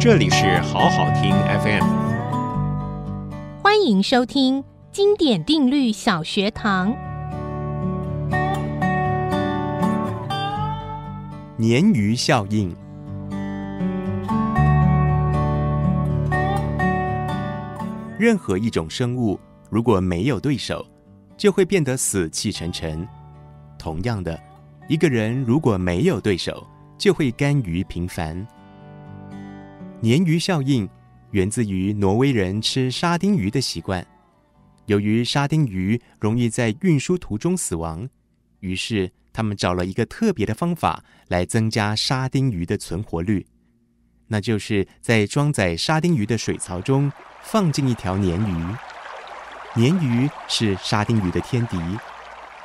这里是好好听 FM，欢迎收听经典定律小学堂。鲶鱼效应。任何一种生物如果没有对手，就会变得死气沉沉。同样的，一个人如果没有对手，就会甘于平凡。鲶鱼效应源自于挪威人吃沙丁鱼的习惯。由于沙丁鱼容易在运输途中死亡，于是他们找了一个特别的方法来增加沙丁鱼的存活率，那就是在装载沙丁鱼的水槽中放进一条鲶鱼。鲶鱼是沙丁鱼的天敌，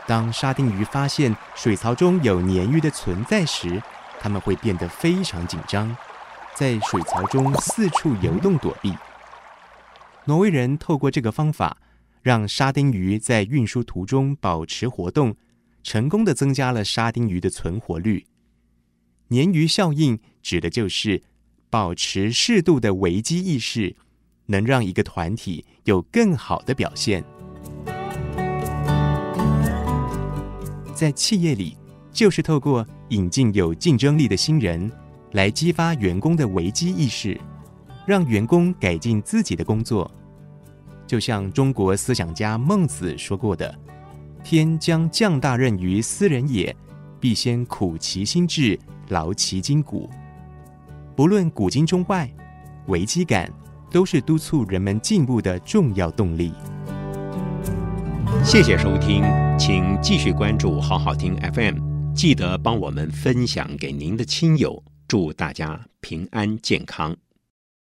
当沙丁鱼发现水槽中有鲶鱼的存在时，它们会变得非常紧张。在水槽中四处游动躲避。挪威人透过这个方法，让沙丁鱼在运输途中保持活动，成功地增加了沙丁鱼的存活率。鲶鱼效应指的就是保持适度的危机意识，能让一个团体有更好的表现。在企业里，就是透过引进有竞争力的新人。来激发员工的危机意识，让员工改进自己的工作。就像中国思想家孟子说过的：“天将降大任于斯人也，必先苦其心志，劳其筋骨。”不论古今中外，危机感都是督促人们进步的重要动力。谢谢收听，请继续关注好好听 FM，记得帮我们分享给您的亲友。祝大家平安健康。